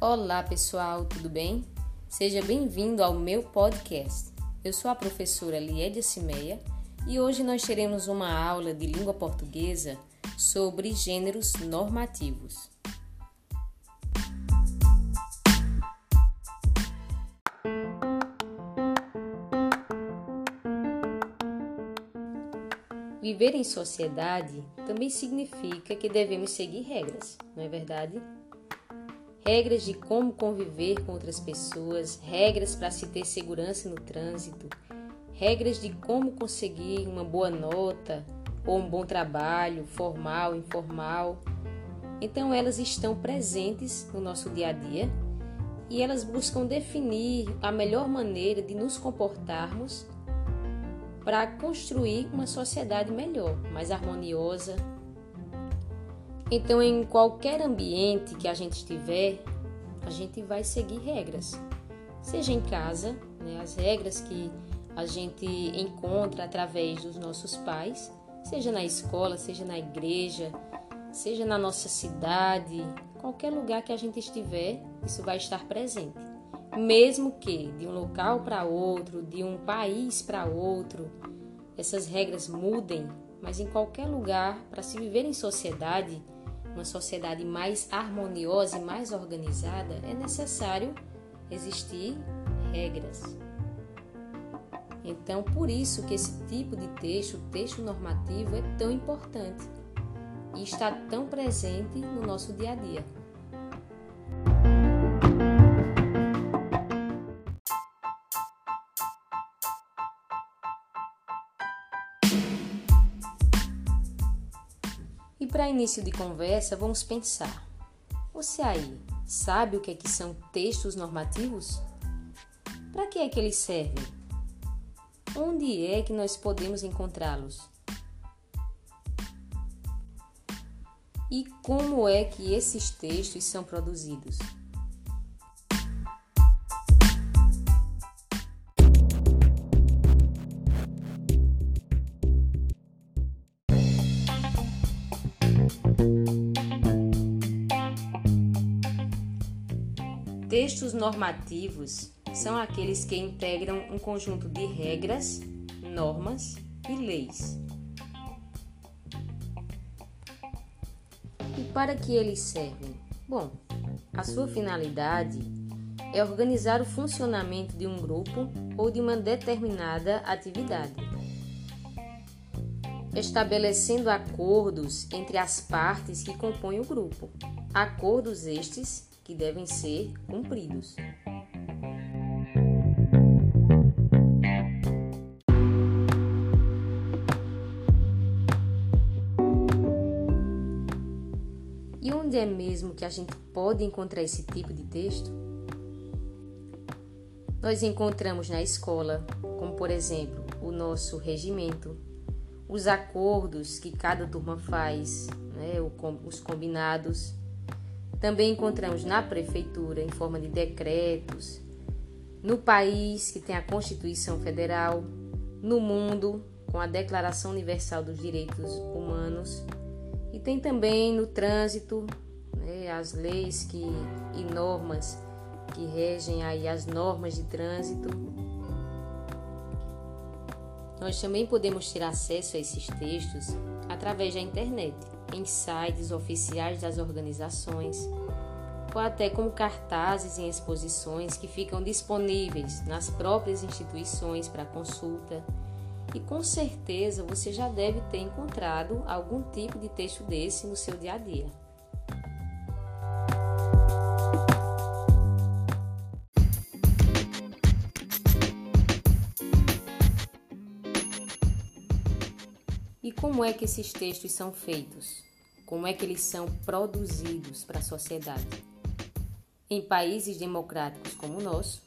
Olá pessoal, tudo bem? Seja bem-vindo ao meu podcast. Eu sou a professora Liédia Cimeia e hoje nós teremos uma aula de língua portuguesa sobre gêneros normativos. Viver em sociedade também significa que devemos seguir regras, não é verdade? regras de como conviver com outras pessoas, regras para se ter segurança no trânsito, regras de como conseguir uma boa nota ou um bom trabalho, formal, informal. Então elas estão presentes no nosso dia a dia e elas buscam definir a melhor maneira de nos comportarmos para construir uma sociedade melhor, mais harmoniosa, então, em qualquer ambiente que a gente estiver, a gente vai seguir regras. Seja em casa, né, as regras que a gente encontra através dos nossos pais, seja na escola, seja na igreja, seja na nossa cidade, qualquer lugar que a gente estiver, isso vai estar presente. Mesmo que de um local para outro, de um país para outro, essas regras mudem, mas em qualquer lugar, para se viver em sociedade, uma sociedade mais harmoniosa e mais organizada, é necessário existir regras. Então, por isso que esse tipo de texto, texto normativo, é tão importante e está tão presente no nosso dia a dia. E para início de conversa, vamos pensar. Você aí sabe o que é que são textos normativos? Para que é que eles servem? Onde é que nós podemos encontrá-los? E como é que esses textos são produzidos? Textos normativos são aqueles que integram um conjunto de regras, normas e leis. E para que eles servem? Bom, a sua finalidade é organizar o funcionamento de um grupo ou de uma determinada atividade, estabelecendo acordos entre as partes que compõem o grupo. Acordos estes que devem ser cumpridos. E onde é mesmo que a gente pode encontrar esse tipo de texto? Nós encontramos na escola, como por exemplo o nosso regimento, os acordos que cada turma faz, né, os combinados também encontramos na prefeitura, em forma de decretos, no país, que tem a Constituição Federal, no mundo, com a Declaração Universal dos Direitos Humanos, e tem também no trânsito né, as leis que, e normas que regem aí as normas de trânsito. Nós também podemos ter acesso a esses textos através da internet em sites oficiais das organizações, ou até como cartazes em exposições que ficam disponíveis nas próprias instituições para consulta. E com certeza você já deve ter encontrado algum tipo de texto desse no seu dia a dia. E como é que esses textos são feitos? Como é que eles são produzidos para a sociedade? Em países democráticos como o nosso,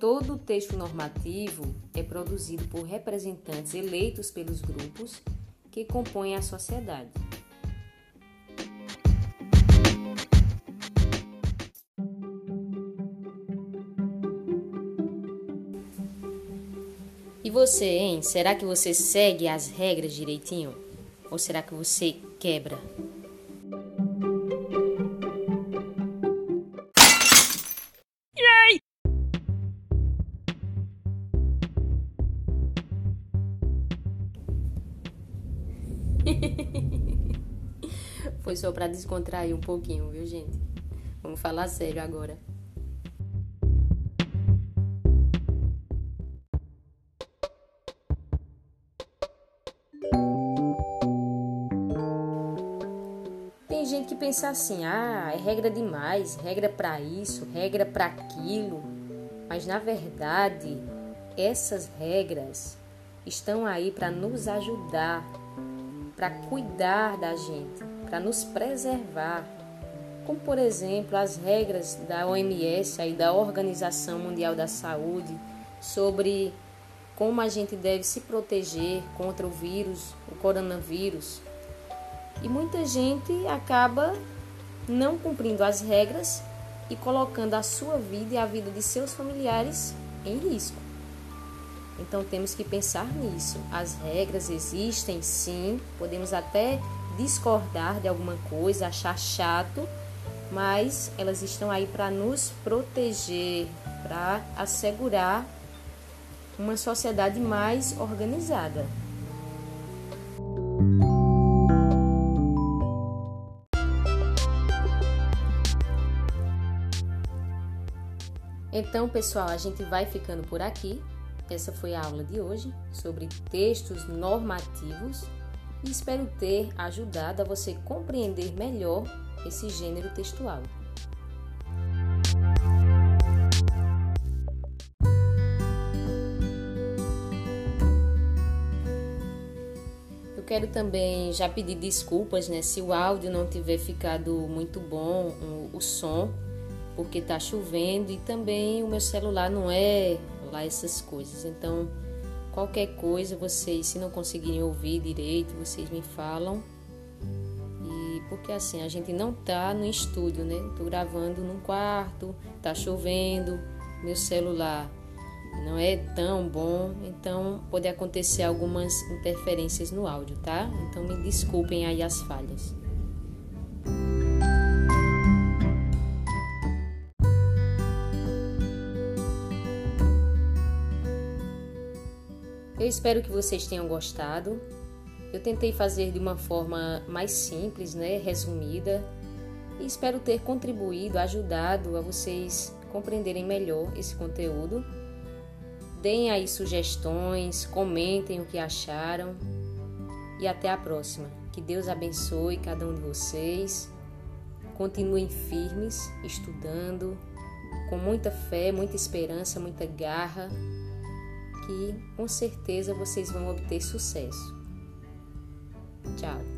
todo o texto normativo é produzido por representantes eleitos pelos grupos que compõem a sociedade. Você, hein? Será que você segue as regras direitinho? Ou será que você quebra? Foi só para descontrair um pouquinho, viu, gente? Vamos falar sério agora. Gente que pensa assim: "Ah, é regra demais, regra para isso, regra para aquilo". Mas na verdade, essas regras estão aí para nos ajudar para cuidar da gente, para nos preservar. Como, por exemplo, as regras da OMS e da Organização Mundial da Saúde sobre como a gente deve se proteger contra o vírus, o coronavírus. E muita gente acaba não cumprindo as regras e colocando a sua vida e a vida de seus familiares em risco. Então temos que pensar nisso. As regras existem, sim, podemos até discordar de alguma coisa, achar chato, mas elas estão aí para nos proteger, para assegurar uma sociedade mais organizada. Então, pessoal, a gente vai ficando por aqui. Essa foi a aula de hoje sobre textos normativos e espero ter ajudado a você compreender melhor esse gênero textual. Eu quero também já pedir desculpas, né, se o áudio não tiver ficado muito bom, o, som, porque está chovendo e também o meu celular não é lá essas coisas. Então, qualquer coisa, vocês, se não conseguirem ouvir direito, vocês me falam. E porque assim, a gente não tá no estúdio, né? Tô gravando num quarto, tá chovendo, meu celular não é tão bom, então pode acontecer algumas interferências no áudio, tá? Então me desculpem aí as falhas. Eu espero que vocês tenham gostado. Eu tentei fazer de uma forma mais simples, né, resumida, e espero ter contribuído, ajudado a vocês compreenderem melhor esse conteúdo. Deem aí sugestões, comentem o que acharam e até a próxima. Que Deus abençoe cada um de vocês. Continuem firmes, estudando, com muita fé, muita esperança, muita garra que com certeza vocês vão obter sucesso. Tchau!